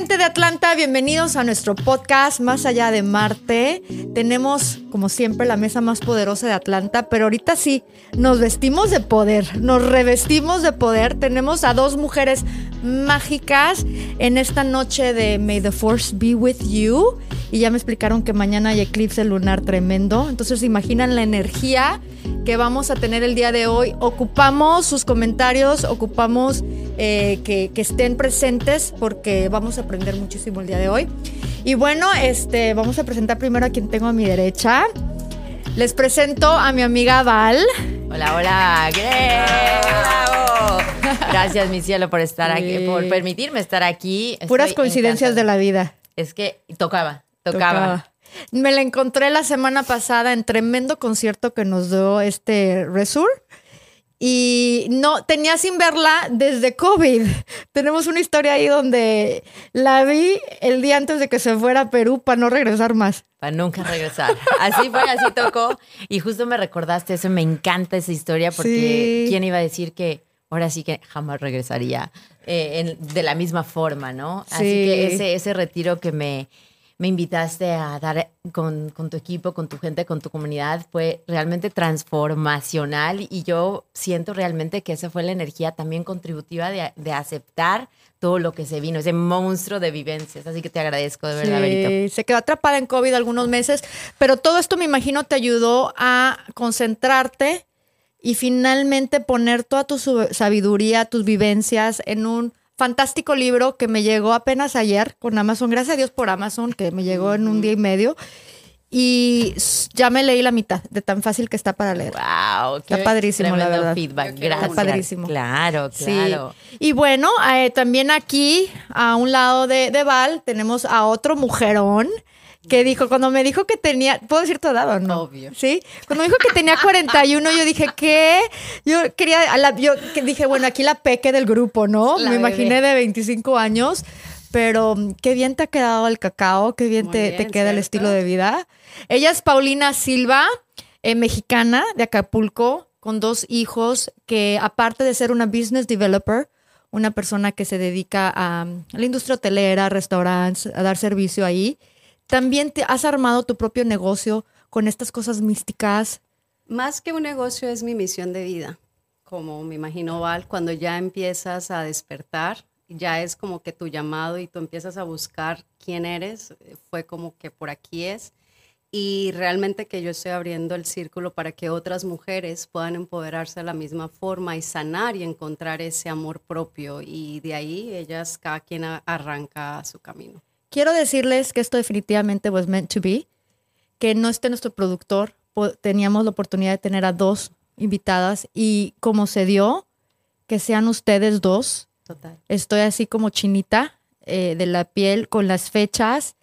gente de Atlanta, bienvenidos a nuestro podcast Más allá de Marte. Tenemos, como siempre, la mesa más poderosa de Atlanta, pero ahorita sí, nos vestimos de poder, nos revestimos de poder. Tenemos a dos mujeres mágicas en esta noche de May the Force Be With You. Y ya me explicaron que mañana hay eclipse lunar tremendo. Entonces, imaginan la energía que vamos a tener el día de hoy. Ocupamos sus comentarios, ocupamos eh, que, que, estén presentes porque vamos a aprender muchísimo el día de hoy. Y bueno, este, vamos a presentar primero a quien tengo a mi derecha. Les presento a mi amiga Val. Hola, hola, bravo. Gracias, mi cielo, por estar aquí, por permitirme estar aquí. Puras Estoy coincidencias de la vida. Es que tocaba, tocaba. tocaba. Me la encontré la semana pasada en tremendo concierto que nos dio este Resur. Y no, tenía sin verla desde COVID. Tenemos una historia ahí donde la vi el día antes de que se fuera a Perú para no regresar más. Para nunca regresar. Así fue, así tocó. Y justo me recordaste eso, me encanta esa historia porque sí. ¿quién iba a decir que ahora sí que jamás regresaría eh, en, de la misma forma, ¿no? Así sí. que ese, ese retiro que me, me invitaste a dar con, tu equipo, con tu gente, con tu comunidad, fue realmente transformacional y yo siento realmente que esa fue la energía también contributiva de, aceptar todo lo que se vino, ese monstruo de vivencias. Así que te agradezco de verdad, sí. Se quedó atrapada en COVID algunos meses, pero todo esto me imagino te ayudó a concentrarte y finalmente poner toda tu sabiduría, tus vivencias en un fantástico libro que me llegó apenas ayer con Amazon. Gracias a Dios por Amazon, que me llegó en un día y medio. Y ya me leí la mitad de tan fácil que está para leer. Wow, está padrísimo, la verdad. feedback. Gracias. Está padrísimo. Claro, claro. Sí. Y bueno, eh, también aquí, a un lado de, de Val, tenemos a otro mujerón que dijo, cuando me dijo que tenía, ¿puedo decir tu edad o no? Obvio. Sí, cuando me dijo que tenía 41, yo dije, ¿qué? Yo quería, la, yo dije, bueno, aquí la peque del grupo, ¿no? La me bebé. imaginé de 25 años, pero qué bien te ha quedado el cacao, qué bien, te, bien te, queda ¿cierto? el estilo de vida. Ella es Paulina Silva, eh, mexicana de Acapulco, con dos hijos, que aparte de ser una business developer, una persona que se dedica a, a la industria hotelera, restaurantes, a dar servicio ahí, también te has armado tu propio negocio con estas cosas místicas. Más que un negocio es mi misión de vida, como me imagino Val, cuando ya empiezas a despertar, ya es como que tu llamado y tú empiezas a buscar quién eres, fue como que por aquí es. Y realmente que yo estoy abriendo el círculo para que otras mujeres puedan empoderarse de la misma forma y sanar y encontrar ese amor propio. Y de ahí ellas, cada quien arranca su camino. Quiero decirles que esto definitivamente was meant to be, que no esté nuestro productor. Teníamos la oportunidad de tener a dos invitadas y como se dio, que sean ustedes dos. Total. Estoy así como chinita eh, de la piel con las fechas.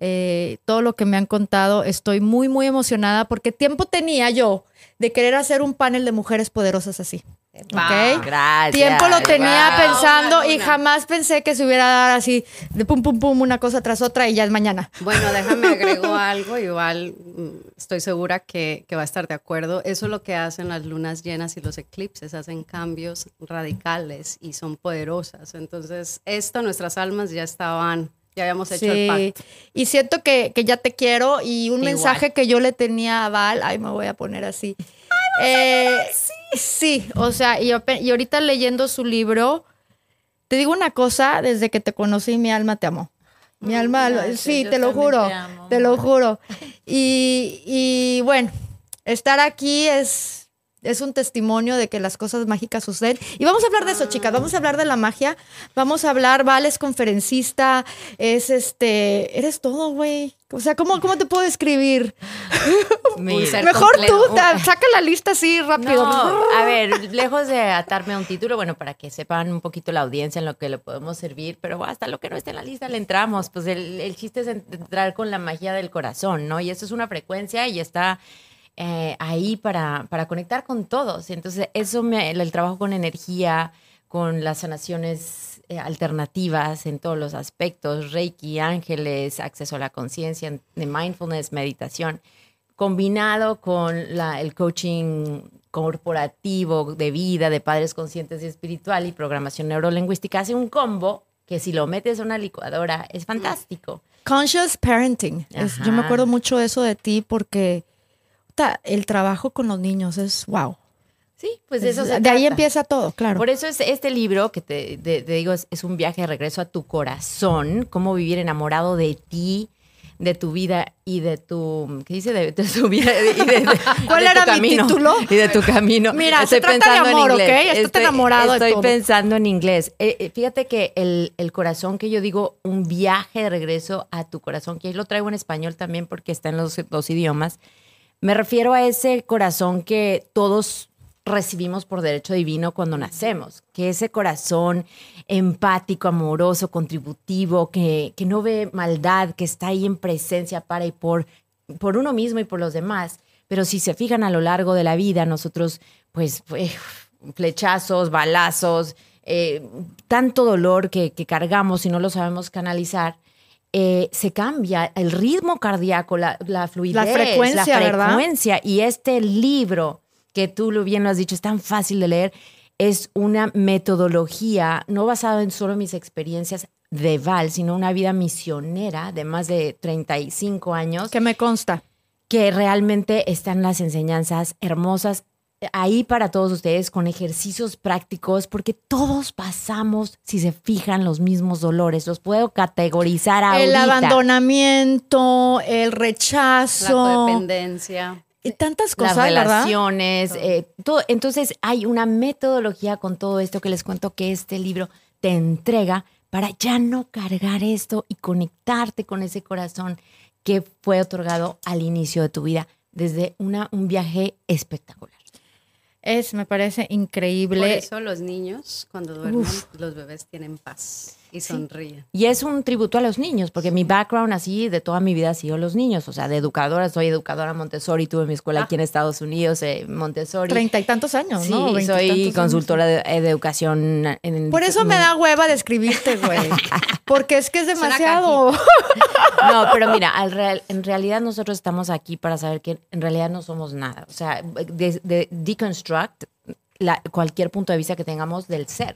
Eh, todo lo que me han contado, estoy muy, muy emocionada porque tiempo tenía yo de querer hacer un panel de mujeres poderosas así. Wow, gracias. Tiempo lo tenía wow, pensando y jamás pensé que se hubiera dado así de pum, pum, pum, una cosa tras otra y ya es mañana. Bueno, déjame agrego algo, igual mm, estoy segura que, que, va a estar de acuerdo. Eso es lo que hacen las lunas llenas y los eclipses, hacen cambios radicales y son poderosas. Entonces, esto, nuestras almas ya estaban ya habíamos hecho sí. el pacto. Y siento que, que, ya te quiero y un Igual. mensaje que yo le tenía a Val, ay, me voy a poner así. Eh, sí. sí, o sea, y, y, ahorita leyendo su libro, te digo una cosa, desde que te conocí mi alma te amó. Mi oh, alma, gracias, sí, te lo juro, te, te, lo juro. Y, y bueno, estar aquí es es un testimonio de que las cosas mágicas suceden. Y vamos a hablar de eso, chicas. Vamos a hablar de la magia. Vamos a hablar, Val es conferencista, es este, eres todo, güey. O sea, ¿cómo, ¿cómo te puedo describir? Mejor complejo. tú, saca la lista así rápido. No, a ver, lejos de atarme a un título, bueno, para que sepan un poquito la audiencia en lo que le podemos servir, pero hasta lo que no esté en la lista le entramos. Pues el, el chiste es entrar con la magia del corazón, ¿no? Y eso es una frecuencia y está eh, ahí para, para, conectar con todos. Entonces, eso me, el, trabajo con energía, con las sanaciones eh, alternativas en todos los aspectos, Reiki, ángeles, acceso a la conciencia, de mindfulness, meditación, combinado con la, el coaching corporativo de vida, de padres conscientes y espiritual y programación neurolingüística, hace un combo que si lo metes a una licuadora es fantástico. Conscious parenting. Es- yo me acuerdo mucho de eso de ti porque el trabajo con los niños es wow. Sí, pues Es- eso se de ahí empieza todo, claro. Por eso es este libro que te, te- te digo es, es un viaje de regreso a tu corazón, cómo vivir enamorado de ti, de tu vida y de tu ¿qué dice? de, de tu vida y de, de- ¿Cuál de tu era mi camino, título? Y de tu camino. Mira, se trata de amor, ¿ok? Estate Estoy- enamorado de Estoy todo. pensando en inglés. Eh, eh, fíjate que el, el corazón que yo digo, un viaje de regreso a tu corazón, que ahí lo traigo en español también porque está en los dos idiomas. Me refiero a ese corazón que todos recibimos por derecho divino cuando nacemos, que ese corazón empático, amoroso, contributivo, que, que no ve maldad, que está ahí en presencia para y por, por uno mismo y por los demás. Pero si se fijan a lo largo de la vida, nosotros, pues, flechazos, balazos, eh, tanto dolor que, que cargamos y no lo sabemos canalizar, eh, se cambia el ritmo cardíaco, la, la fluidez, frecuencia, la ¿verdad? frecuencia. Y este libro, que tú lo bien lo has dicho, es tan fácil de leer, es una metodología no basada en solo mis experiencias de Val, sino una vida misionera de más de 35 años que me consta. que realmente están las enseñanzas hermosas ahí para todos ustedes con ejercicios prácticos, porque todos pasamos, si se fijan, los mismos dolores. Los puedo categorizar ahorita. El abandonamiento, el La rechazo codependencia. Tantas las cosas, ¿verdad? relaciones, eh, todo. Entonces hay una metodología con todo esto que les cuento que este libro te entrega para ya no cargar esto y conectarte con ese corazón que fue otorgado al inicio de tu vida desde una, un viaje espectacular. Es, me parece Por increíble. eso los niños, cuando duermen, los bebés tienen paz y sonríen. Y es un tributo a los niños, porque mi background así de toda mi vida ha sido los niños. O sea, de educadora, soy educadora Montessori, tuve mi escuela aquí en Estados Unidos, eh, Montessori. Treinta y tantos años, Sí, ¿no? soy Veintitantos consultora de, de educación. En. Por eso me da hueva de escribirte, güey. Porque es que es demasiado. No, pero mira, al real- en realidad nosotros estamos aquí para saber que en realidad no somos nada. O sea, de, de deconstruct la- cualquier punto de vista que tengamos del ser.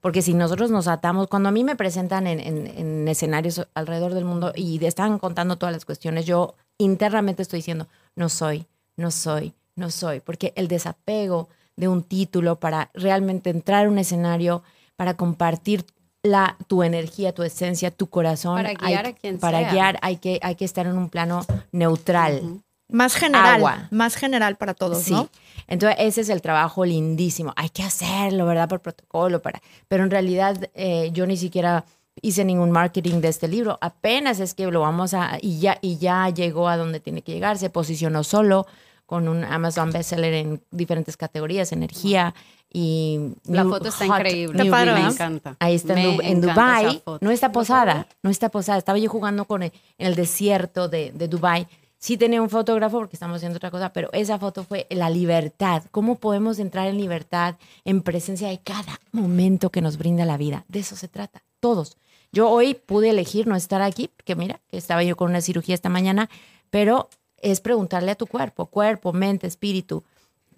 Porque si nosotros nos atamos, cuando a mí me presentan en, en- en escenarios alrededor del mundo y están contando todas las cuestiones, yo internamente estoy diciendo, no soy, no soy, no soy. Porque el desapego de un título para realmente entrar a un escenario, para compartir la, tu energía, tu esencia, tu corazón. Para guiar hay- a quien Para sea. guiar hay que, hay que estar en un plano neutral. Más general. Agua. Más general para todos, Sí. ¿no? Entonces, ese es el trabajo lindísimo. Hay que hacerlo, ¿verdad? Por protocolo, para. Pero en realidad, eh, yo ni siquiera hice ningún marketing de este libro. Apenas es que lo vamos a. Y ya, y ya llegó a donde tiene que llegar. Se posicionó solo con un Amazon bestseller en diferentes categorías, energía y. La new- foto está hot increíble. New padre, Me encanta. Ahí está en, Me en encanta Dubai. No está posada, no está posada. Estaba yo jugando con el- en el desierto de, de Dubai. Sí tenía un fotógrafo porque estamos haciendo otra cosa, pero esa foto fue la libertad. ¿Cómo podemos entrar en libertad, en presencia de cada momento que nos brinda la vida? De eso se trata, todos. Yo hoy pude elegir no estar aquí, porque mira, estaba yo con una cirugía esta mañana, pero es preguntarle a tu cuerpo, cuerpo, mente, espíritu,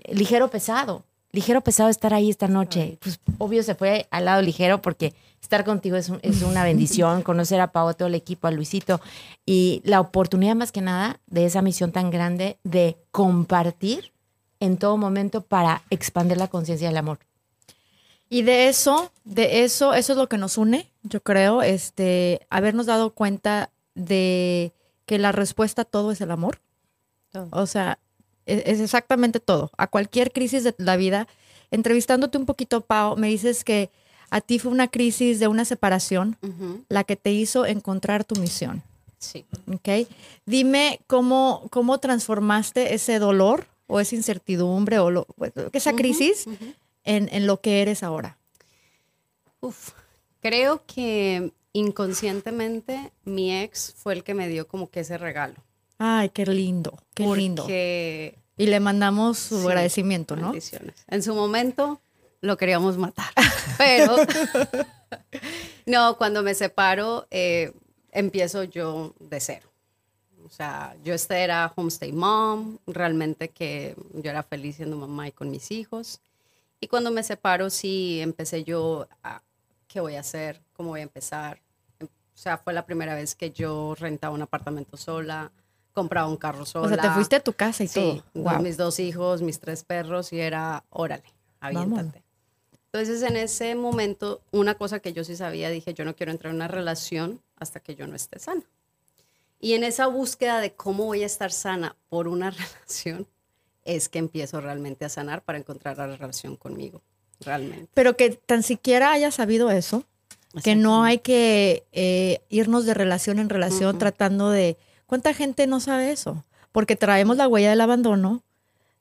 ligero pesado, ligero pesado estar ahí esta noche. Pues obvio se fue al lado ligero porque estar contigo es, un- es una bendición, conocer a Pau, a todo el equipo, a Luisito y la oportunidad más que nada de esa misión tan grande de compartir en todo momento para expandir la conciencia del amor. Y de eso, de eso, eso es lo que nos une, yo creo, este, habernos dado cuenta de que la respuesta a todo es el amor. Todo. O sea, es, exactamente todo. A cualquier crisis de la vida, entrevistándote un poquito, Pau, me dices que a ti fue una crisis de una separación la que te hizo encontrar tu misión. Sí. ¿ok? Dime cómo, cómo transformaste ese dolor o esa incertidumbre o lo- esa crisis en, en lo que eres ahora. Uf, creo que inconscientemente mi ex fue el que me dio como que ese regalo. Ay, qué lindo, qué lindo. Porque Y le mandamos su Sí, agradecimiento, ¿no? Bendiciones. En su momento lo queríamos matar, pero no, cuando me separo eh, empiezo yo de cero. O sea, yo este era homestay mom, realmente que yo era feliz siendo mamá y con mis hijos. Y cuando me separo sí empecé yo a ¿qué voy a hacer? ¿Cómo voy a empezar? O sea, fue la primera vez que yo rentaba un apartamento sola, compraba un carro sola. O sea, te fuiste a tu casa y Sí, todo. con Wow. mis dos hijos, mis tres perros y era, órale, aviéntate. Entonces, en ese momento, una cosa que yo sí sabía, dije, yo no quiero entrar en una relación hasta que yo no esté sana. Y en esa búsqueda de cómo voy a estar sana por una relación, es que empiezo realmente a sanar para encontrar la relación conmigo, realmente. Pero que tan siquiera hayas sabido eso, que no hay que eh, irnos de relación en relación Ujú. tratando de... ¿Cuánta gente no sabe eso? Porque traemos la huella del abandono,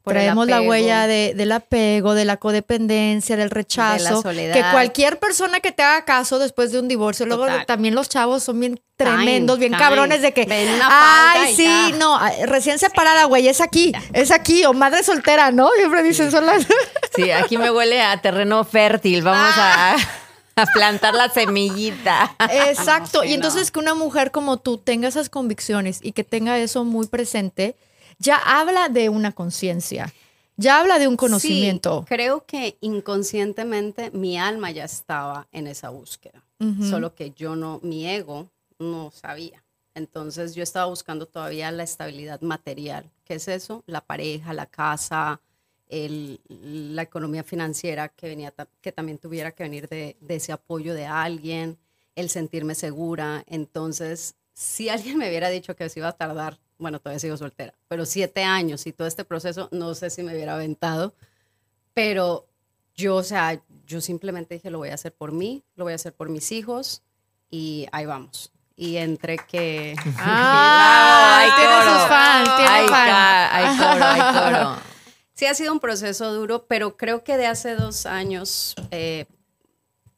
Por traemos la huella de- del apego, de la codependencia, del rechazo. soledad. Que cualquier persona que te haga caso después de un divorcio, luego también los chavos son bien tremendos, bien time. cabrones de que, ay, sí, ya". no, ay, recién separada, güey, es aquí, es aquí, o madre soltera, ¿no? Siempre dicen, son las... Sí, aquí me huele a terreno fértil. Vamos a, a plantar la semillita. Exacto. Sí, y entonces no. que una mujer como tú tenga esas convicciones y que tenga eso muy presente, ya habla de una conciencia, ya habla de un conocimiento. Sí, creo que inconscientemente mi alma ya estaba en esa búsqueda, Ujú. solo que yo no, mi ego no sabía. Entonces yo estaba buscando todavía la estabilidad material. ¿Qué es eso? La pareja, la casa, el- la economía financiera que, venía, ta- que también tuviera que venir de, de ese apoyo de alguien, el sentirme segura. Entonces, si alguien me hubiera dicho que se iba a tardar, bueno, todavía sigo soltera, pero siete años y todo este proceso, no sé si me hubiera aventado, pero yo, o sea, yo simplemente dije, lo voy a hacer por mí, lo voy a hacer por mis hijos y ahí vamos. Y entre que... Ah, Ay, tiene sus fans, tiene fans. ca- ay, coro, ay, coro. Sí, ha sido un proceso duro, pero creo que de hace dos años eh,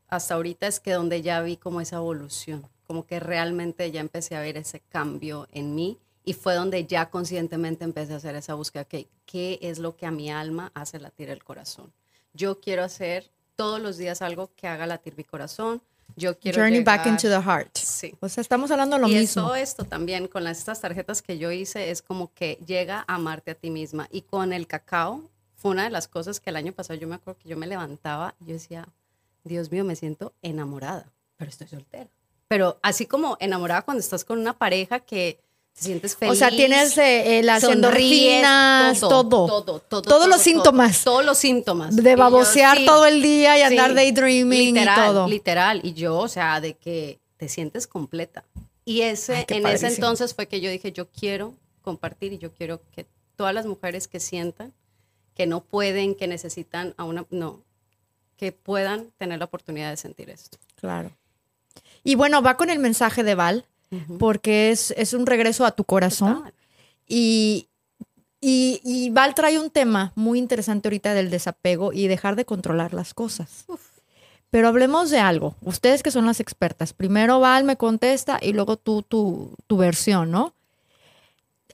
hasta ahorita es que donde ya vi como esa evolución, como que realmente ya empecé a ver ese cambio en mí y fue donde ya conscientemente empecé a hacer esa búsqueda, que qué es lo que a mi alma hace latir el corazón. Yo quiero hacer todos los días algo que haga latir mi corazón. Yo quiero Journey back llegar- into the heart. Sí. O sea, estamos hablando de lo y mismo. todo esto también, con las- estas tarjetas que yo hice, es como que llega a amarte a ti misma. Y con el cacao, fue una de las cosas que el año pasado yo me acuerdo que yo me levantaba y yo decía, Dios mío, me siento enamorada, pero estoy soltera. Pero así como enamorada cuando estás con una pareja que te sientes feliz. O sea, tienes eh, eh, las endorfinas, todo. todo, todo, Todos los todo, síntomas. Todos los síntomas. De Y yo, babosear sí, todo el día y sí, andar daydreaming literal, y todo. Literal, y yo, o sea, de que te sientes completa. Y ese, Ay, en ese padrísimo. entonces fue que yo dije, yo quiero compartir y yo quiero que todas las mujeres que sientan que no pueden, que necesitan a una, no, que puedan tener la oportunidad de sentir esto. Claro. Y bueno, va con el mensaje de Val, porque es, es un regreso a tu corazón. Y, y Val trae un tema muy interesante ahorita del desapego y dejar de controlar las cosas. Pero hablemos de algo. Ustedes que son las expertas. Primero Val me contesta y luego tú tu, tu versión, ¿no?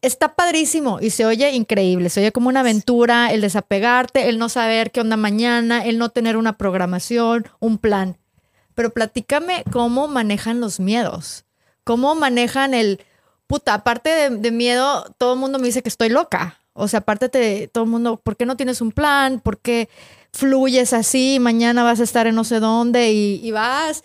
Está padrísimo y se oye increíble. Se oye como una aventura el desapegarte, el no saber qué onda mañana, el no tener una programación, un plan. Pero platícame cómo manejan los miedos. ¿Cómo manejan el, puta, aparte de, miedo, todo el mundo me dice que estoy loca. O sea, aparte de todo el mundo, ¿por qué no tienes un plan? ¿Por qué fluyes así? Mañana vas a estar en no sé dónde y, y vas.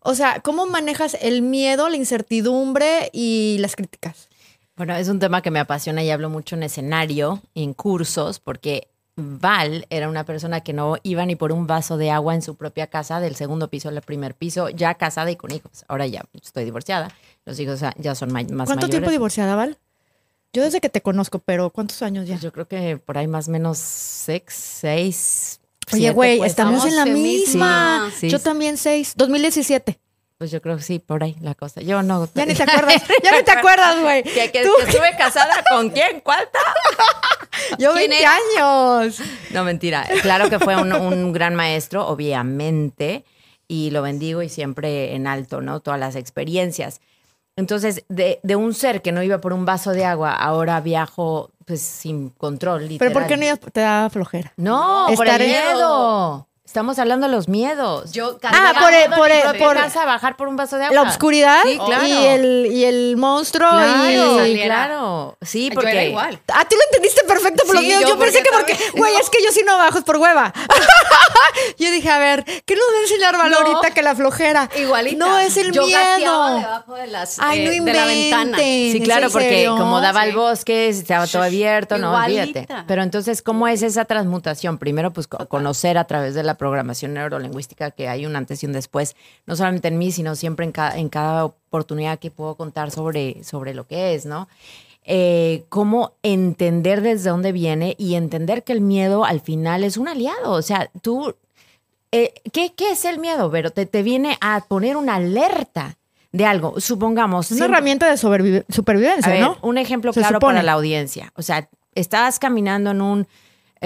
O sea, ¿cómo manejas el miedo, la incertidumbre y las críticas? Bueno, es un tema que me apasiona y hablo mucho en escenario, en cursos, porque Val era una persona que no iba ni por un vaso de agua en su propia casa, del segundo piso al primer piso, ya casada y con hijos. Ahora ya estoy divorciada, los hijos ya son más ¿Cuánto mayores. tiempo divorciada, Val? Yo desde que te conozco, pero ¿cuántos años ya? Pues yo creo que por ahí más o menos seis, seis. Oye, güey, pues, estamos en la misma. Sí, sí. Yo también seis. 2017. Pues yo creo que sí, por ahí la cosa. Yo no. Ya ni te acuerdas. ya ni te acuerdas, güey. ¿Que, que, estuve casada con quién? ¿Cuánta? Yo ¿Quién 20 era? años. No, mentira. Claro que fue un, un gran maestro, obviamente, y lo bendigo y siempre en alto, ¿no? Todas las experiencias. Entonces, de, de un ser que no iba por un vaso de agua, ahora viajo pues sin control, Pero literal. ¿por qué no te da flojera? No, por Estar el en- miedo. Estamos hablando de los miedos. Yo Ah, por el- por el- por- casa a bajar por un vaso de agua. La obscuridad Sí, claro. y, el, y el monstruo. Claro, y... saliera. claro. Sí, Yo porque era igual. Ah, tú lo entendiste perfecto por los Sí, míos. Yo, yo pensé que porque güey, no. es que yo sí no bajo, es por hueva. yo dije, a ver, ¿qué nos va a enseñar Val No. ahorita que la flojera? Igualita. No, es el Yo miedo. debajo de, las, Ay, eh, no de la ventana. Sí, ¿Es claro, porque serio? como daba Sí. bosque, estaba todo abierto, no, olvídate. Pero entonces, ¿cómo es esa transmutación? Primero, pues co- conocer a través de la programación neurolingüística que hay un antes y un después, no solamente en mí, sino siempre en cada, en cada oportunidad que puedo contar sobre, sobre lo que es, ¿no? Eh, cómo entender desde dónde viene y entender que el miedo al final es un aliado. O sea, tú eh, ¿qué, qué es el miedo, Vero? Te, te viene a poner una alerta de algo. Supongamos. Es una siempre- herramienta de supervivencia, ver, ¿no? Un ejemplo claro para la audiencia. O sea, estás caminando en un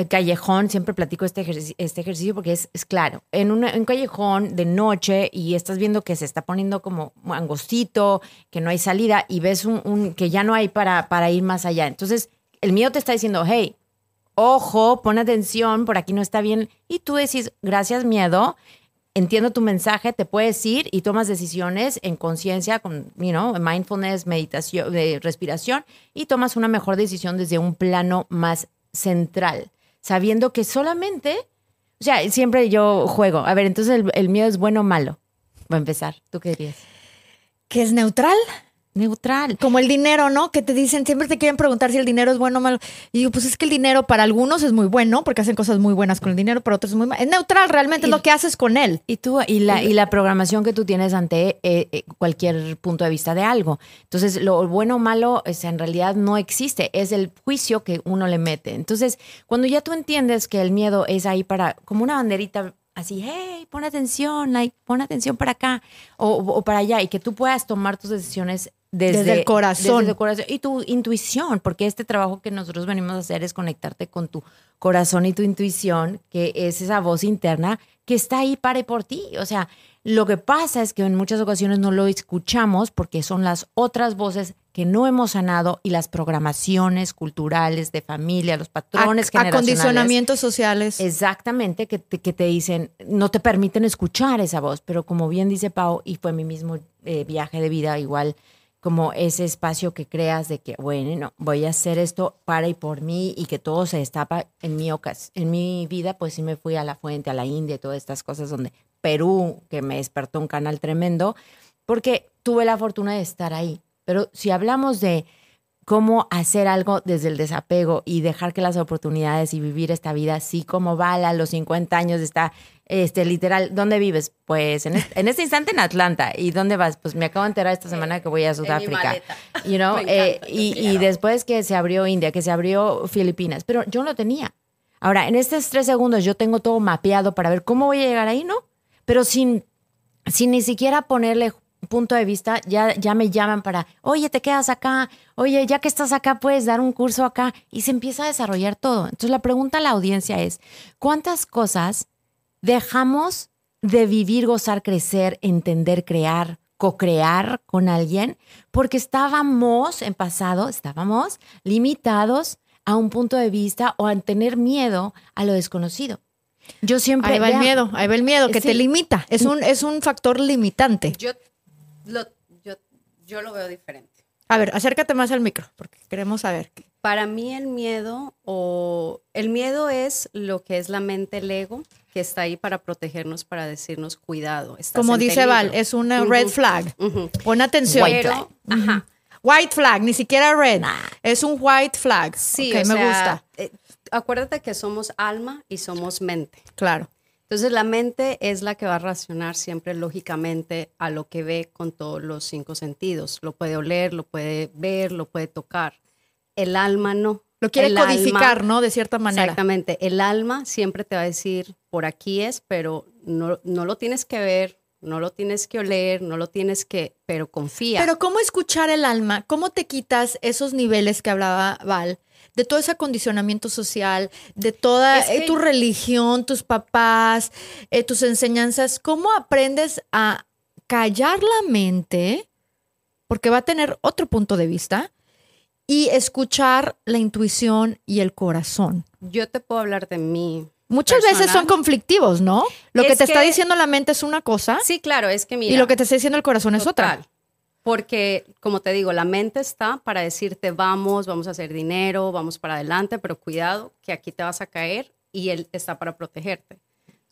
callejón, siempre platico este ejercicio, este ejercicio porque es, es claro. En un, callejón de noche y estás viendo que se está poniendo como angostito, que no hay salida y ves un, que ya no hay para, para ir más allá. Entonces, el miedo te está diciendo, hey, ojo, pon atención, por aquí no está bien. Y tú decís, gracias miedo, entiendo tu mensaje, te puedes ir y tomas decisiones en conciencia, con, you know, mindfulness, meditación, respiración, y tomas una mejor decisión desde un plano más central, sabiendo que solamente, o sea, siempre yo juego. A ver, entonces el, miedo es bueno o malo. Va a empezar. ¿Tú qué dirías? Que es neutral. Neutral. Como el dinero, ¿no? Que te dicen, siempre te quieren preguntar si el dinero es bueno o malo. Y digo, pues es que el dinero para algunos es muy bueno, porque hacen cosas muy buenas con el dinero, para otros es muy malo. Es neutral, realmente es lo que haces con él. Y tú, y la, y la programación que tú tienes ante eh, eh, cualquier punto de vista de algo. Entonces, lo bueno o malo es, en realidad no existe, es el juicio que uno le mete. Entonces, cuando ya tú entiendes que el miedo es ahí para, como una banderita así, hey, pon atención, like, pon atención para acá o, o para allá, y que tú puedas tomar tus decisiones desde, Desde el corazón. desde el corazón y tu intuición, porque este trabajo que nosotros venimos a hacer es conectarte con tu corazón y tu intuición, que es esa voz interna que está ahí para y por ti. O sea, lo que pasa es que en muchas ocasiones no lo escuchamos porque son las otras voces que no hemos sanado y las programaciones culturales de familia, los patrones generacionales. acondicionamientos sociales. Exactamente, que te, que te dicen, no te permiten escuchar esa voz, pero como bien dice Pau, y fue mi mismo eh, viaje de vida, igual como ese espacio que creas de que, bueno, no, voy a hacer esto para y por mí y que todo se destapa en mi, en mi vida, pues sí me fui a la fuente, a la India y todas estas cosas donde Perú, que me despertó un canal tremendo, porque tuve la fortuna de estar ahí. Pero si hablamos de cómo hacer algo desde el desapego y dejar que las oportunidades y vivir esta vida así como Val a los 50 años está este literal, ¿dónde vives? Pues en este, en este instante en Atlanta. ¿Y dónde vas? Pues me acabo de enterar esta semana que voy a Sudáfrica. You know, eh, y, después que se abrió India, que se abrió Filipinas, pero yo no tenía. Ahora, en estos tres segundos yo tengo todo mapeado para ver cómo voy a llegar ahí, ¿no? Pero sin, sin ni siquiera ponerle punto de vista, ya, ya me llaman para, oye, te quedas acá, oye, ya que estás acá, puedes dar un curso acá, y se empieza a desarrollar todo. Entonces la pregunta a la audiencia es, ¿cuántas cosas dejamos de vivir, gozar, crecer, entender, crear, co-crear con alguien? Porque estábamos en pasado, estábamos limitados a un punto de vista o a tener miedo a lo desconocido. Yo siempre... Ahí va el miedo, ahí va el miedo, que Sí. te limita. Es un, es un factor limitante. Yo lo, yo, yo lo veo diferente. A ver, acércate más al micro, porque queremos saber. Para mí el miedo o el miedo es lo que es la mente, el ego, que está ahí para protegernos, para decirnos cuidado. estás Como en dice peligro". Val, es una red flag. ujú. Pon atención. White Pero, ajá, White flag, ni siquiera red. Es un white flag. sí, o me sea, gusta. eh, acuérdate que somos alma y somos mente. Claro. Entonces la mente es la que va a reaccionar siempre lógicamente a lo que ve con todos los cinco sentidos. Lo puede oler, lo puede ver, lo puede tocar. El alma no. Lo quiere El codificar, alma- ¿no? De cierta manera. Exactamente. El alma siempre te va a decir, por aquí es, pero no, no lo tienes que ver, no lo tienes que oler, no lo tienes que, pero confía. Pero ¿cómo escuchar el alma? ¿Cómo te quitas esos niveles que hablaba Val? De todo ese acondicionamiento social, de toda Es que- eh, tu religión, tus papás, eh, tus enseñanzas. ¿Cómo aprendes a callar la mente? Porque va a tener otro punto de vista. Y escuchar la intuición y el corazón. Yo te puedo hablar de mí. muchas veces son conflictivos, ¿no? Lo que te está diciendo la mente es una cosa Sí, claro, es que mira. y lo que te está diciendo el corazón es otra. Total. Porque, como te digo, la mente está para decirte, vamos, vamos a hacer dinero, vamos para adelante, pero cuidado, que aquí te vas a caer y él está para protegerte.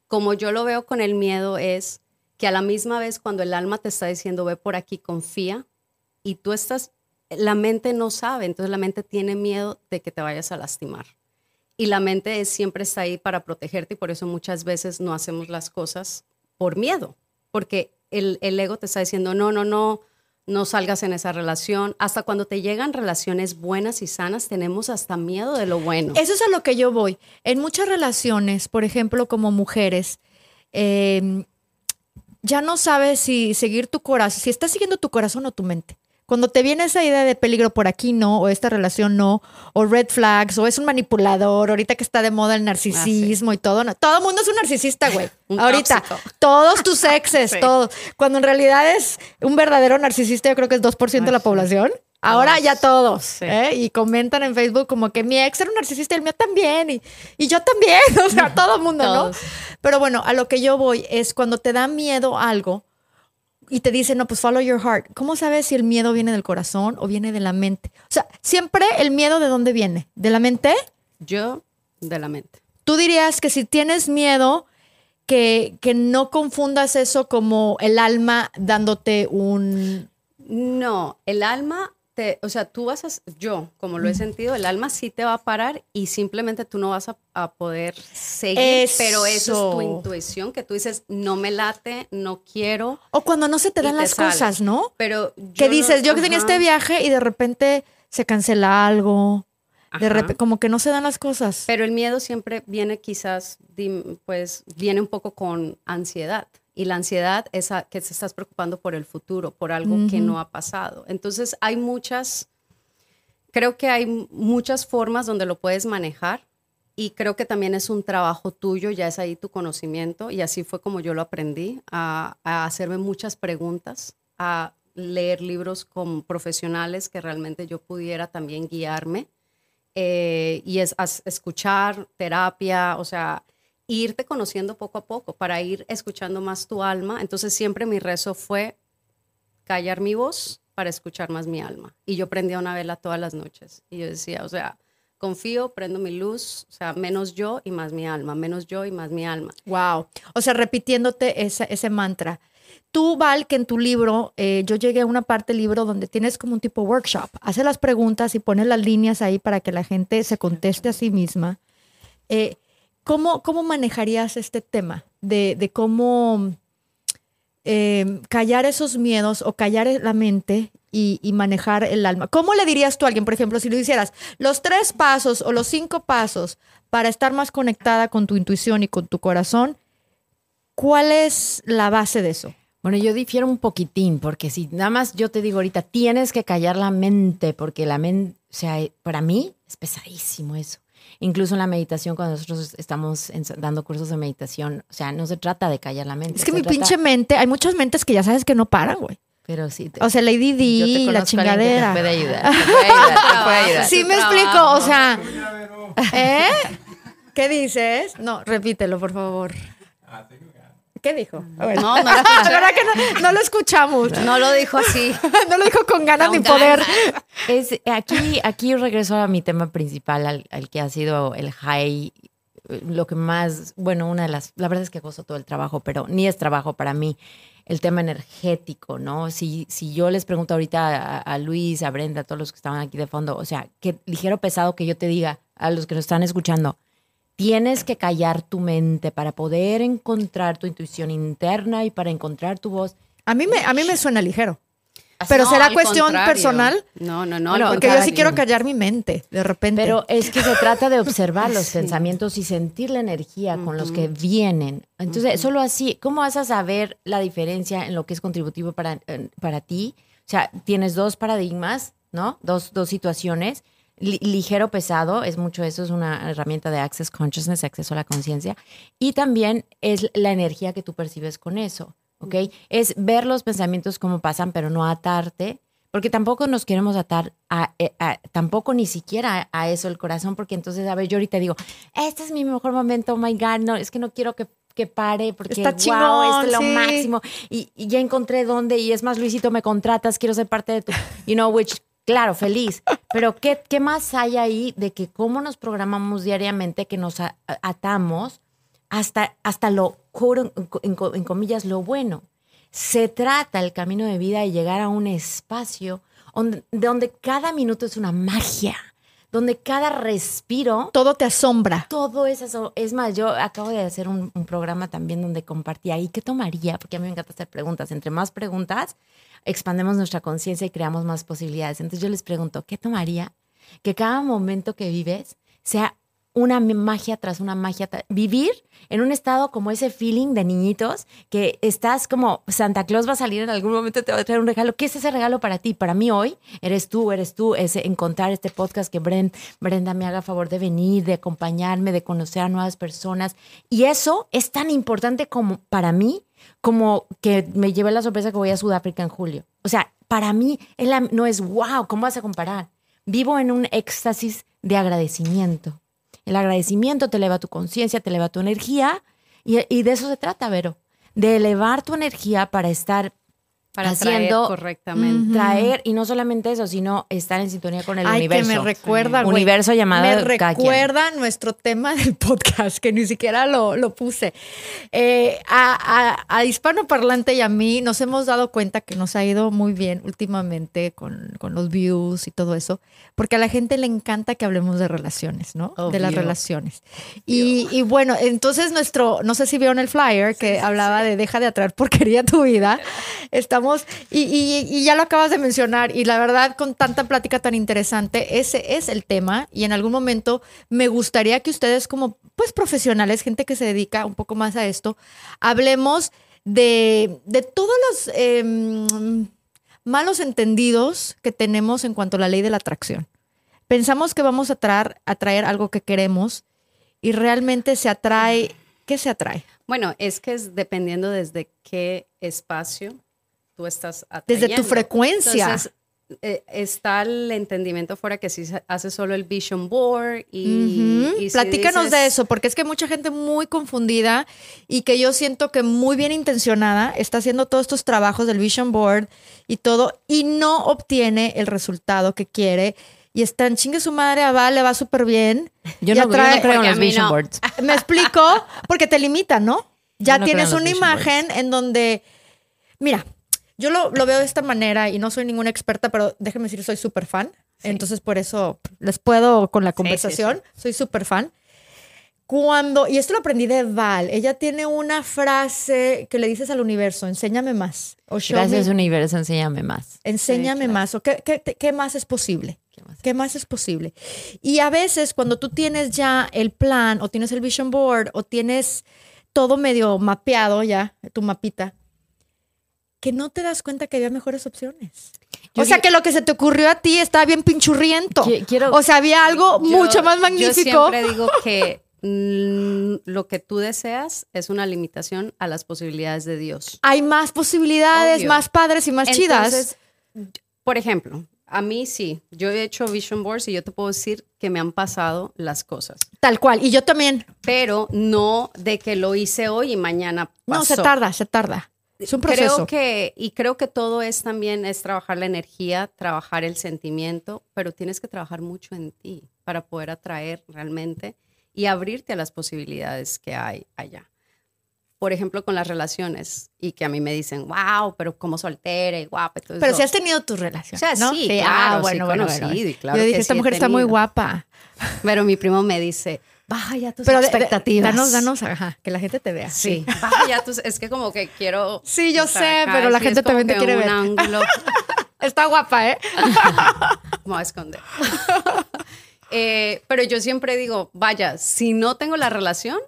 Como yo lo veo con el miedo es que a la misma vez cuando el alma te está diciendo, ve por aquí, confía, y tú estás, la mente no sabe, entonces la mente tiene miedo de que te vayas a lastimar. Y la mente es, siempre está ahí para protegerte y por eso muchas veces no hacemos las cosas por miedo, porque el, el ego te está diciendo, no, no, no, no salgas en esa relación. Hasta cuando te llegan relaciones buenas y sanas, tenemos hasta miedo de lo bueno. Eso es a lo que yo voy. En muchas relaciones, por ejemplo, como mujeres, eh, ya no sabes si seguir tu corazón, si estás siguiendo tu corazón o tu mente. Cuando te viene esa idea de peligro por aquí no, o esta relación no, o red flags, o es un manipulador, ahorita que está de moda el narcisismo y todo, no, todo el mundo es un narcisista, güey. Un ahorita, tóxico. todos tus exes, Sí. todos. Cuando en realidad es un verdadero narcisista, yo creo que es 2% de la Ay, sí. población. Ahora ya todos, Sí. ¿eh? Y comentan en Facebook como que mi ex era un narcisista y el mío también, y, y yo también, o sea, todo el mundo, ¿no? Pero bueno, a lo que yo voy es cuando te da miedo algo y te dicen, no, pues follow your heart. ¿Cómo sabes si el miedo viene del corazón o viene de la mente? O sea, siempre el miedo de dónde viene? ¿De la mente? Yo, de la mente. Tú dirías que si tienes miedo, que, que no confundas eso como el alma dándote un... No, el alma, te, o sea, tú vas a, yo, como lo he sentido, el alma sí te va a parar y simplemente tú no vas a, a poder seguir, pero eso es tu intuición, que tú dices, no me late, no quiero, O cuando no se te dan te las cosas, ¿no? pero... Que no- dices, yo que tenía este viaje y de repente se cancela algo. De repente, como que no se dan las cosas. Pero el miedo siempre viene quizás, pues, viene un poco con ansiedad. Y la ansiedad es a- que te estás preocupando por el futuro, por algo que no ha pasado. Entonces hay muchas, creo que hay muchas formas donde lo puedes manejar y creo que también es un trabajo tuyo, ya es ahí tu conocimiento y así fue como yo lo aprendí, a, a hacerme muchas preguntas, a leer libros con profesionales que realmente yo pudiera también guiarme eh, y es as- escuchar terapia, o sea, irte conociendo poco a poco para ir escuchando más tu alma. Entonces siempre mi rezo fue callar mi voz para escuchar más mi alma. Y yo prendía una vela todas las noches. Y yo decía, o sea, confío, prendo mi luz, o sea, menos yo y más mi alma, menos yo y más mi alma. Wow. O sea, repitiéndote ese, ese mantra. Tú, Val, que en tu libro, eh, yo llegué a una parte del libro donde tienes como un tipo workshop. Hace las preguntas y pones las líneas ahí para que la gente se conteste a sí misma. Eh, ¿cómo, ¿Cómo manejarías este tema de, de cómo eh, callar esos miedos o callar la mente y, y manejar el alma? ¿Cómo le dirías tú a alguien, por ejemplo, si lo hicieras los tres pasos o los cinco pasos para estar más conectada con tu intuición y con tu corazón? ¿Cuál es la base de eso? Bueno, yo difiero un poquitín, porque si nada más yo te digo ahorita, tienes que callar la mente, porque la mente, o sea, para mí es pesadísimo eso. Incluso en la meditación, cuando nosotros estamos en- dando cursos de meditación, o sea, no se trata de callar la mente. Es que mi trata- pinche mente, hay muchas mentes que ya sabes que no paran, güey. Pero sí. te- O sea, Lady Di, la chingadera. Te puede ayudar. Te puede ayudar. te puede ayudar. Sí me explico, o sea, ¿eh? ¿Qué dices? No, repítelo, por favor. ¿Qué dijo? A ver. No, no La escuché. verdad que no, no lo escuchamos. No lo dijo así. No lo dijo con ganas ni poder. Es, aquí, aquí regreso a mi tema principal, al, al que ha sido el high, lo que más, bueno, una de las, la verdad es que gozo todo el trabajo, pero ni es trabajo para mí, el tema energético, ¿no? Si, si yo les pregunto ahorita a, a Luis, a Brenda, a todos los que estaban aquí de fondo, o sea, qué ligero pesado que yo te diga a los que nos están escuchando, tienes que callar tu mente para poder encontrar tu intuición interna y para encontrar tu voz. A mí me, a mí me suena ligero. Pero No, será cuestión contrario. personal. No, no, no. Bueno, Porque yo sí quiero callar mi mente, de repente. Pero es que se trata de observar los Sí. pensamientos y sentir la energía con los que vienen. Entonces, solo así, ¿cómo vas a saber la diferencia en lo que es contributivo para, para ti? O sea, tienes dos paradigmas, ¿no? Dos, dos situaciones. Li- ligero, pesado, es mucho eso, es una herramienta de Access Consciousness, acceso a la conciencia. Y también es la energía que tú percibes con eso, ¿ok? Es ver los pensamientos como pasan, pero no atarte, porque tampoco nos queremos atar a, eh, a- tampoco ni siquiera a eso el corazón, porque entonces, a ver, yo ahorita digo, este es mi mejor momento, oh my God, no, es que no quiero que, que pare, porque Está wow, chingón, esto es lo sí. máximo, y, y ya encontré dónde, y es más, Luisito, me contratas, quiero ser parte de tu, you know, which, claro, feliz, pero ¿qué, qué más hay ahí de que cómo nos programamos diariamente, que nos atamos hasta, hasta lo, en, comillas, lo bueno? Se trata el camino de vida de llegar a un espacio donde cada minuto es una magia, donde cada respiro, Todo te asombra. todo es eso. Es más, yo acabo de hacer un, un programa también donde compartí ahí qué tomaría, porque a mí me encanta hacer preguntas. Entre más preguntas, expandemos nuestra conciencia y creamos más posibilidades. Entonces yo les pregunto, ¿qué tomaría? Que cada momento que vives sea una magia tras una magia. Vivir en un estado como ese feeling de niñitos, que estás como Santa Claus va a salir en algún momento, te va a traer un regalo. ¿Qué es ese regalo para ti? Para mí hoy eres tú, eres tú, es encontrar este podcast que Bren- Brenda me haga favor de venir, de acompañarme, de conocer a nuevas personas. Y eso es tan importante como para mí, como que me llevé la sorpresa que voy a Sudáfrica en julio. O sea, para mí no es wow, ¿cómo vas a comparar? Vivo en un éxtasis de agradecimiento. El agradecimiento te eleva tu conciencia, te eleva tu energía y, de eso se trata, Vero. De elevar tu energía para estar Para haciendo, traer correctamente. traer, y no solamente eso, sino estar en sintonía con el Ay, universo. que me recuerda, güey. Universo llamado Me recuerda nuestro tema del podcast, que ni siquiera lo, lo puse. Eh, a, a, a hispanoparlante y a mí nos hemos dado cuenta que nos ha ido muy bien últimamente con, con los views y todo eso, porque a la gente le encanta que hablemos de relaciones, ¿no? De las Obvio. relaciones. Y, y bueno, entonces nuestro, no sé si vieron el flyer que hablaba de deja de atraer porquería a tu vida. Estamos, y, y- y ya lo acabas de mencionar, y la verdad, con tanta plática tan interesante, ese es el tema. Y en algún momento me gustaría que ustedes, como pues profesionales, gente que se dedica un poco más a esto, hablemos de, de todos los em, malos entendidos que tenemos en cuanto a la ley de la atracción. Pensamos que vamos a traer, atraer algo que queremos y realmente se atrae. ¿Qué se atrae? Bueno, es que es dependiendo desde qué espacio tú estás atrayendo. Desde tu frecuencia. Entonces, eh, está el entendimiento fuera que si se hace solo el vision board y, si Platícanos de eso, porque es que hay mucha gente muy confundida y que yo siento que muy bien intencionada está haciendo todos estos trabajos del Vision Board y todo y no obtiene el resultado que quiere. Y está en chingue su madre, a Val le va súper bien. Yo no, yo no creo en los vision no. boards. Me explico, porque te limita, ¿no? Ya no tienes una imagen en donde, mira, yo lo, lo veo de esta manera y no soy ninguna experta, pero déjenme decir, soy súper fan. Entonces, por eso les puedo con la sí, conversación, soy súper fan. Cuando, y esto lo aprendí de Val, ella tiene una frase que le dices al universo, enséñame más. O Gracias, me- universo, enséñame más. enséñame claro. más. O qué, qué- qué más es posible. ¿Qué más? ¿Qué más es posible? Y a veces cuando tú tienes ya el plan o tienes el vision board o tienes todo medio mapeado ya, tu mapita, que no te das cuenta que había mejores opciones. Yo o sea que lo que se te ocurrió a ti estaba bien pinchurriento. Quiero- o sea, había algo Yo- mucho más Yo magnífico. siempre digo que mm, lo que tú deseas es una limitación a las posibilidades de Dios. Hay más posibilidades, Obvio. más padres y más chidas. Por ejemplo, a mí sí, yo he hecho vision boards y yo te puedo decir que me han pasado las cosas, Tal cual. Y yo también. pero no de que lo hice hoy y mañana pasó. No, se tarda, se tarda. Es un proceso. Creo que, y creo que todo es también, es trabajar la energía, trabajar el sentimiento, pero tienes que trabajar mucho en ti para poder atraer realmente y abrirte a las posibilidades que hay allá. Por ejemplo, con las relaciones, y que a mí me dicen, wow, pero como soltera y guapa. y todo Pero eso". si has tenido tu relación. O sea, ¿no? sí, ah, claro, sí bueno, bueno, conocido, bueno. y claro Yo dije, esta sí mujer está muy guapa. Pero mi primo me dice, baja ya tus Pero de- de- expectativas. danos, danos, ajá, que la gente te vea. Sí, baja ya tus, es que como que quiero... Sí, yo sé, acá, pero la sí, gente es como también te quiere un ver. ángulo. Está guapa, ¿eh? Me voy a esconder. Eh, pero yo siempre digo, vaya, si no tengo la relación,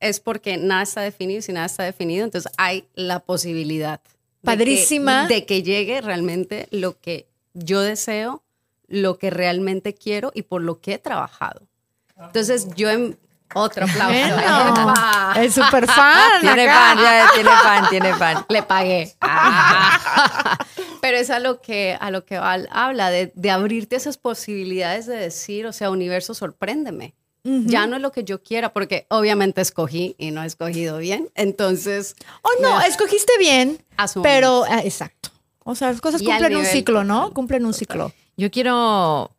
es porque nada está definido. y Si nada está definido, entonces hay la posibilidad. de que- Padrísima. De que, llegue realmente lo que yo deseo, lo que realmente quiero y por lo que he trabajado. Entonces yo en otro aplauso. El super fan. Tiene fan, ya tiene fan, tiene fan. Le pagué. Ah. Pero es a lo que, a lo que Val habla, de, de abrirte esas posibilidades de decir, o sea, universo, sorpréndeme. Ya no es lo que yo quiera, porque obviamente escogí y no he escogido bien. Entonces. Oh, no, escogiste bien, pero ah, exacto. O sea, las cosas Y cumplen un ciclo, ¿no? Cumplen un ciclo. Yo quiero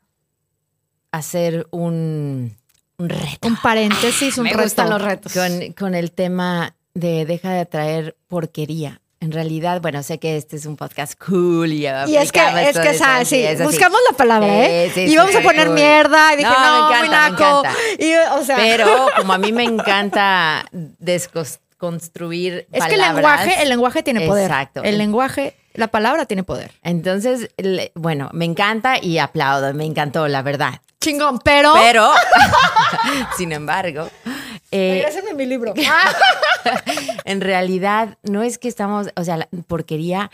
hacer un, un reto Un paréntesis, un Me reto. gustan los retos. con, con el tema de deja de atraer porquería. En realidad, bueno, sé que este es un podcast cool y Y es que, es que, esa, sí, es buscamos la palabra, ¿eh? Sí, sí, y vamos a poner cool. mierda. Y dije, No, no, me muy encanta, me naco. encanta. Y, o sea, Pero como a mí me encanta desconstruir es que el lenguaje, el lenguaje tiene poder. Exacto. El lenguaje, la palabra tiene poder. Entonces, le- bueno, me encanta y aplaudo, me encantó, la verdad. Chingón, pero. Pero, sin embargo, eh, mi libro. en realidad no es que estamos, o sea, la porquería,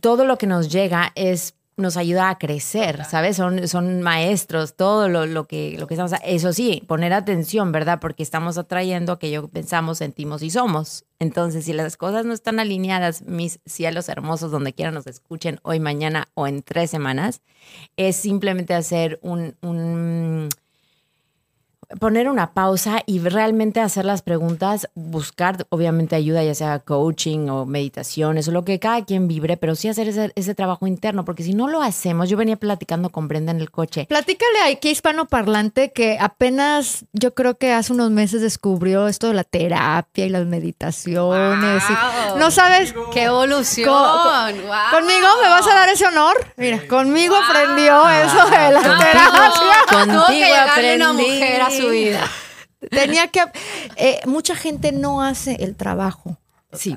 todo lo que nos llega es nos ayuda a crecer, ¿sabes? Son, son maestros, todo lo, lo que, lo que estamos... Eso sí, poner atención, ¿verdad? Porque estamos atrayendo aquello que pensamos, sentimos y somos. Entonces, si las cosas no están alineadas, mis cielos hermosos, donde quiera nos escuchen, hoy, mañana o en tres semanas, es simplemente hacer un... un poner una pausa y realmente hacer las preguntas, buscar obviamente ayuda, ya sea coaching o meditaciones o lo que cada quien vibre, pero sí hacer ese, ese trabajo interno, porque si no lo hacemos, yo venía platicando con Brenda en el coche. Platícale aquí hispanoparlante que apenas yo creo que hace unos meses descubrió esto de la terapia y las meditaciones. y- Wow. no sabes. ¡Qué evolución! Guau. ¿Conmigo me vas a dar ese honor? Mira, conmigo aprendió eso de la terapia. Contigo una aprendí. mujer a su vida. Tenía que. eh, mucha gente no hace el trabajo. Sí.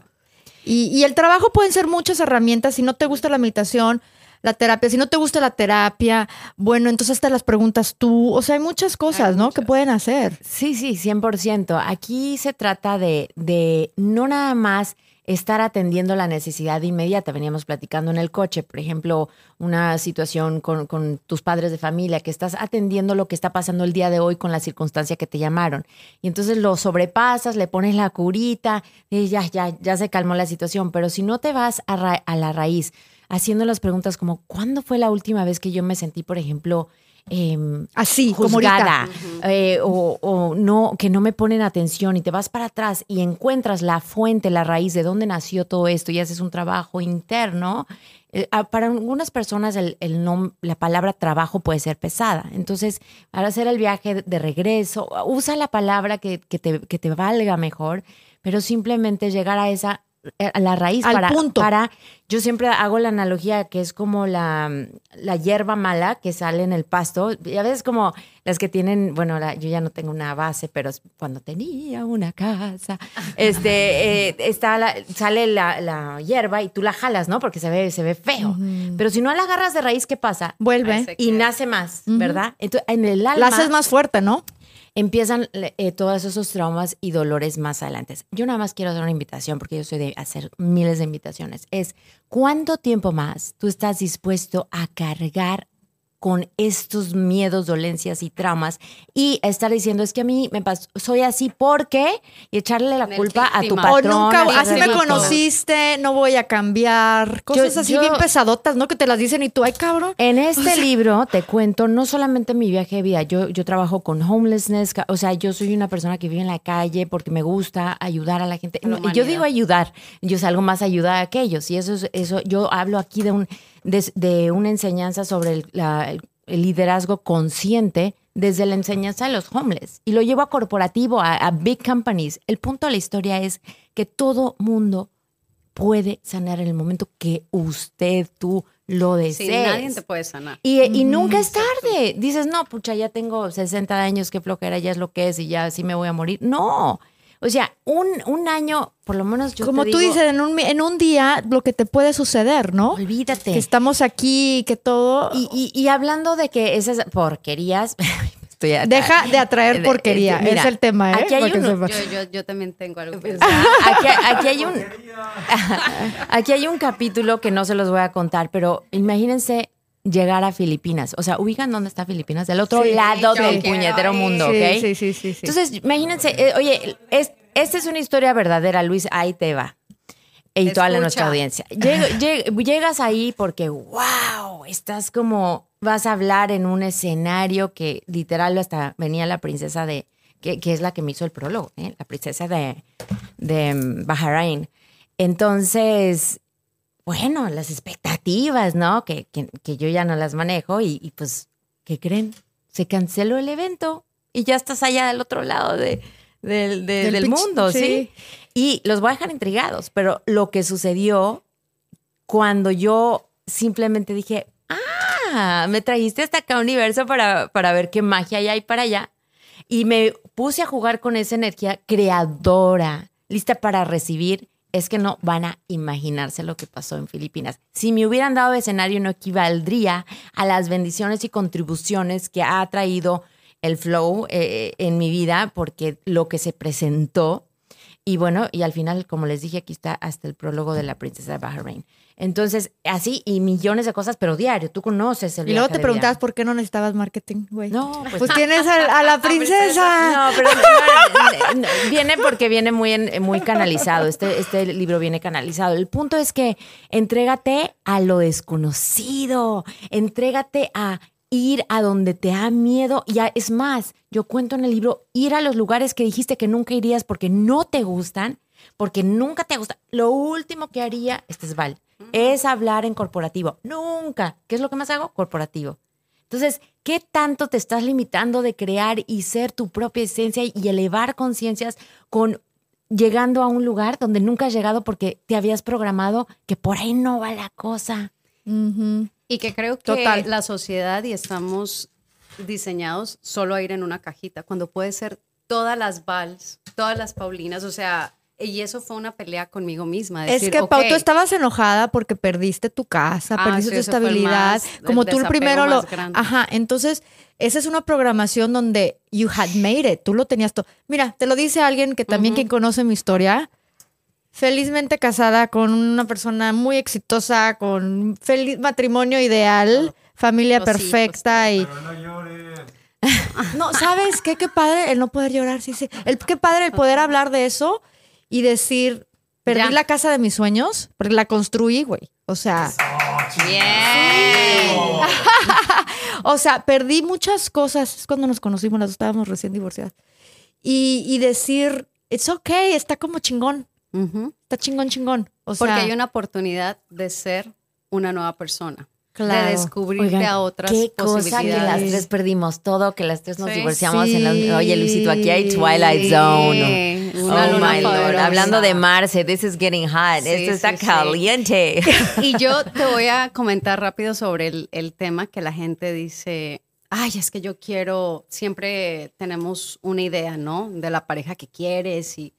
Y, y el trabajo pueden ser muchas herramientas. Si no te gusta la meditación, la terapia, si no te gusta la terapia, bueno, entonces te las preguntas tú. O sea, hay muchas cosas, Hay ¿no? Que pueden hacer. Sí, sí, 100%. Aquí se trata de, de no nada más estar atendiendo la necesidad inmediata. Veníamos platicando en el coche, por ejemplo, una situación con, tus padres de familia, que estás atendiendo lo que está pasando el día de hoy con la circunstancia que te llamaron. Y entonces lo sobrepasas, le pones la curita, y ya, ya, ya se calmó la situación. Pero si no te vas a la raíz, haciendo las preguntas como, ¿cuándo fue la última vez que yo me sentí, por ejemplo, em, Así, como ahorita. juzgada eh, o, o no que no me ponen atención y te vas para atrás y encuentras la fuente, la raíz de dónde nació todo esto y haces un trabajo interno. eh, para algunas personas el, el nom- la palabra trabajo puede ser pesada. Entonces, al hacer el viaje de regreso, usa la palabra que, que te, que te valga mejor, pero simplemente llegar a esa a la raíz Al para, punto. para yo siempre hago la analogía que es como la, la hierba mala que sale en el pasto. Y a veces como las que tienen, bueno, la- yo ya no tengo una base, pero es cuando tenía una casa, este, eh, está la- sale la, la hierba y tú la jalas, ¿no? Porque se ve, se ve feo. Pero si no la agarras de raíz, ¿qué pasa? Vuelve. Y nace más, ¿verdad? Entonces, en el alma La haces más fuerte, ¿no? Empiezan eh, todos esos traumas y dolores más adelante. Yo nada más quiero hacer una invitación, porque yo soy de hacer miles de invitaciones. Es, ¿cuánto tiempo más tú estás dispuesto a cargar con estos miedos, dolencias y traumas y estar diciendo, es que a mí me pasó, soy así porque, y echarle la culpa a tu víctima. O patrón. nunca, así me conociste, no voy a cambiar. Cosas Yo- así yo- bien pesadotas, ¿no? Que te las dicen y tú, ay, cabrón. En este libro te cuento no solamente mi viaje de vida, yo, yo trabajo con homelessness, o sea, yo soy una persona que vive en la calle porque me gusta ayudar a la gente. No, yo digo ayudar, yo salgo más a ayudar a aquellos y eso es, eso, yo hablo aquí de, un, de, de una enseñanza sobre el, la- el- el liderazgo consciente desde la enseñanza de los homeless y lo llevo a corporativo, a, a big companies. El punto de la historia es que todo mundo puede sanar en el momento que usted, tú lo Sí, desees. nadie te puede sanar. Y, y nunca es tarde. Dices, no, pucha, ya tengo 60 años, qué flojera, ya es lo que es y ya así me voy a morir. No. O sea, un, un año, por lo menos yo Como te tú digo, dices, en un, en un día lo que te puede suceder, ¿no? olvídate. Que estamos aquí, que todo. Y, y- y hablando de que esas porquerías, estoy a- Deja de atraer de- porquería. de- mira, es el tema, ¿eh? aquí hay un-. Yo, yo, yo también tengo algo que decir. Aquí, aquí hay un aquí hay un capítulo que no se los voy a contar, pero imagínense llegar a Filipinas. O sea, ubican dónde está Filipinas, del otro Sí, lado del puñetero mundo, Sí, ¿ok? sí, sí, sí, sí. Entonces, imagínense, eh, oye, es- esta es una historia verdadera, Luis, ahí te va. y toda la nuestra audiencia. Lleg- lleg- llegas ahí porque, wow, estás como, vas a hablar en un escenario que literal hasta venía la princesa de, que, que es la que me hizo el prólogo, ¿eh? la princesa de, de mm, Bahrain. Entonces, bueno, las expectativas, ¿no? Que, que, que yo ya no las manejo y, y pues, ¿qué creen? Se canceló el evento y ya estás allá del otro lado de, del- de- Del mundo, sí. ¿sí? Y los voy a dejar intrigados, pero lo que sucedió cuando yo simplemente dije, ah, me trajiste hasta acá universo para, para ver qué magia hay para allá. Y me puse a jugar con esa energía creadora, lista para recibir. Es que no van a imaginarse lo que pasó en Filipinas. Si me hubieran dado escenario, no equivaldría a las bendiciones y contribuciones que ha traído el flow eh, en mi vida, porque lo que se presentó y bueno, y al final, como les dije, aquí está hasta el prólogo de la princesa de Bahrein. Entonces, así y millones de cosas, pero diario, tú conoces el Y luego te preguntabas por qué no necesitabas marketing, güey. No, pues, Pues tienes a, a la princesa. no, pero no, no, viene porque viene muy, en- muy canalizado. Este, este libro viene canalizado. El punto es que entrégate a lo desconocido, entrégate a ir a donde te da miedo. Y a- es más, yo cuento en el libro ir a los lugares que dijiste que nunca irías porque no te gustan, porque nunca te gustan. Lo último que haría, este es Val, es hablar en corporativo. Nunca. ¿Qué es lo que más hago? Corporativo. Entonces, ¿qué tanto te estás limitando de crear y ser tu propia esencia y elevar conciencias con llegando a un lugar donde nunca has llegado porque te habías programado que por ahí no va la cosa? Ujú. Y que creo que Total. la sociedad y estamos diseñados solo a ir en una cajita, cuando puede ser todas las Vals, todas las Paulinas, o sea, y eso fue una pelea conmigo misma. Es decir, que, Pau, ok, tú estabas enojada porque perdiste tu casa, Ah, perdiste sí, tu estabilidad. más- como tú el primero lo. grande. Ajá, entonces, esa es una programación donde you had made it. Tú lo tenías todo. Mira, te lo dice alguien que también, quien conoce mi historia, felizmente casada con una persona muy exitosa, con feliz matrimonio ideal, familia Los hijos, perfecta y. Pero no llores. No, ¿sabes qué? Qué padre el no poder llorar, sí, sí. El, qué padre el poder hablar de eso y decir, perdí Ya. la casa de mis sueños, porque la construí, güey. O sea, o sea, perdí muchas cosas. Es cuando nos conocimos, las dos estábamos recién divorciadas. Y, y decir, it's okay, está como chingón. Ujú, Está chingón, chingón. O porque sea, hay una oportunidad de ser una nueva persona, Claro. de descubrirte Oigan, a otras Qué cosa que las tres perdimos todo, que las tres nos Sí. divorciamos en Sí. la... Oye, Luisito, aquí hay Twilight Sí, Zone. una oh my lord. Hablando de Marce, this is getting hot. Sí, Esto está sí, sí. caliente. Y yo te voy a comentar rápido sobre el, el tema que la gente dice, ay, es que yo quiero, siempre tenemos una idea, ¿no? De la pareja que quieres y...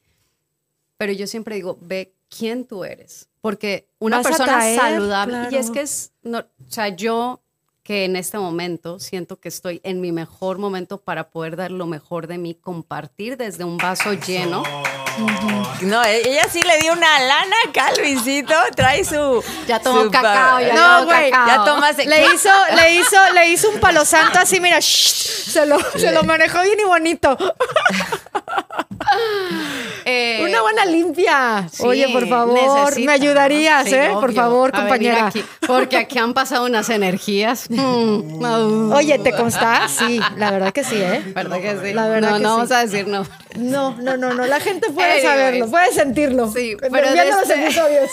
Pero yo siempre digo, ve quién tú eres. Porque una Vas persona atraer, saludable, y es que es, no, o sea, yo que en este momento siento que estoy en mi mejor momento para poder dar lo mejor de mí, compartir desde un vaso lleno. No, e- ella sí le dio una lana acá, Luisito. Trae su. Ya tomó su cacao, ya No, tomó güey. Ya tomas. le hizo, le hizo, le hizo un palo santo así, mira, shh, se lo, se lo manejó bien y bonito. Eh, Una buena limpia. Sí, Oye, por favor, necesita, me ayudarías. ¿eh? Por favor, A compañera. aquí, porque aquí han pasado unas energías. Mm. Oye, ¿te consta? Sí, la verdad que sí, ¿eh? ¿Verdad que sí? La verdad no, que no sí. vamos a decir no. No, no, no, no. La gente puede saberlo, puede sentirlo. Sí, pero los este- episodios.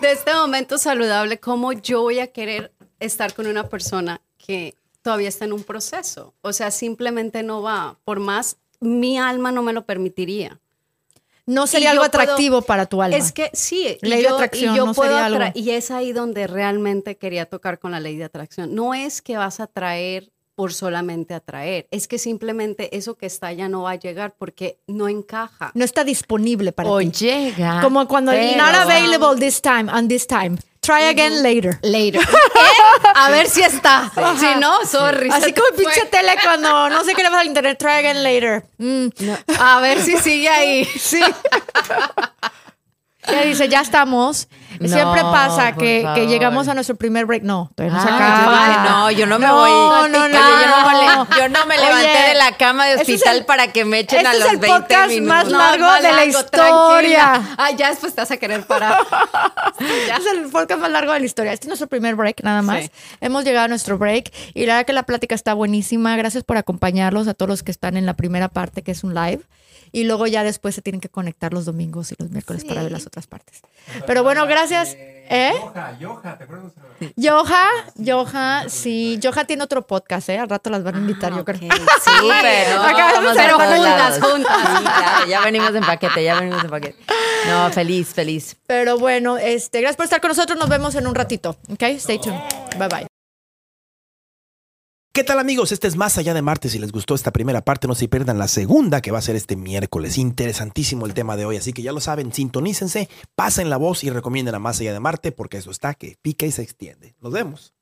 De este momento saludable, ¿cómo yo voy a querer estar con una persona que todavía está en un proceso? O sea, simplemente no va. Por más, mi alma no me lo permitiría. No sería algo puedo- atractivo para tu alma. Es que sí, y Ley de atracción, y yo no puedo sería algo. y es ahí donde realmente quería tocar con la ley de atracción. No es que vas a atraer por solamente atraer, es que simplemente eso que está ya no va a llegar porque no encaja. no está disponible para O ti. llega. Como cuando pero- not available this time, on this time. Try again later. Later. ¿Eh? A ver si está. Si no, sorry. Así como pinche tele cuando no sé qué le pasa al internet, try again later. Mm. A ver si sigue ahí. Sí. Ya dice, ya estamos. No, Siempre pasa que, llegamos a nuestro primer break. No, todavía no se Ah, acaba. no, yo no me No, voy. no, no. No yo no me levanté Oye, de la cama de es hospital el- para que me echen este a es los el 20 podcast minutos. más No, largo más de la largo, historia. tranquila. Ay, ya después te vas a querer parar. Es el podcast más largo de la historia. Este es nuestro primer break, nada más. Sí. Hemos llegado a nuestro break y la verdad que la plática está buenísima. Gracias por acompañarlos a todos los que están en la primera parte, que es un live. Y luego ya después se tienen que conectar los domingos y los miércoles para ver las otras partes. Pero bueno, gracias. ¿Eh? Yoja, Yoja, ¿te acuerdas? Yoja, Yoja, sí. Yoja tiene otro podcast, ¿eh? Al rato las van a invitar, yo creo. Sí. Pero juntas, juntas. Sí, claro, ya venimos en paquete, ya venimos en paquete. No, feliz, feliz. Pero bueno, este, gracias por estar con nosotros. Nos vemos en un ratito. ¿Ok? Stay tuned. Bye bye. ¿Qué tal amigos? Este es Más Allá de Marte. Si les gustó esta primera parte, no se pierdan la segunda que va a ser este miércoles. Interesantísimo el tema de hoy, así que ya lo saben, sintonícense, pasen la voz y recomienden a Más Allá de Marte porque eso está que pica y se extiende. Nos vemos.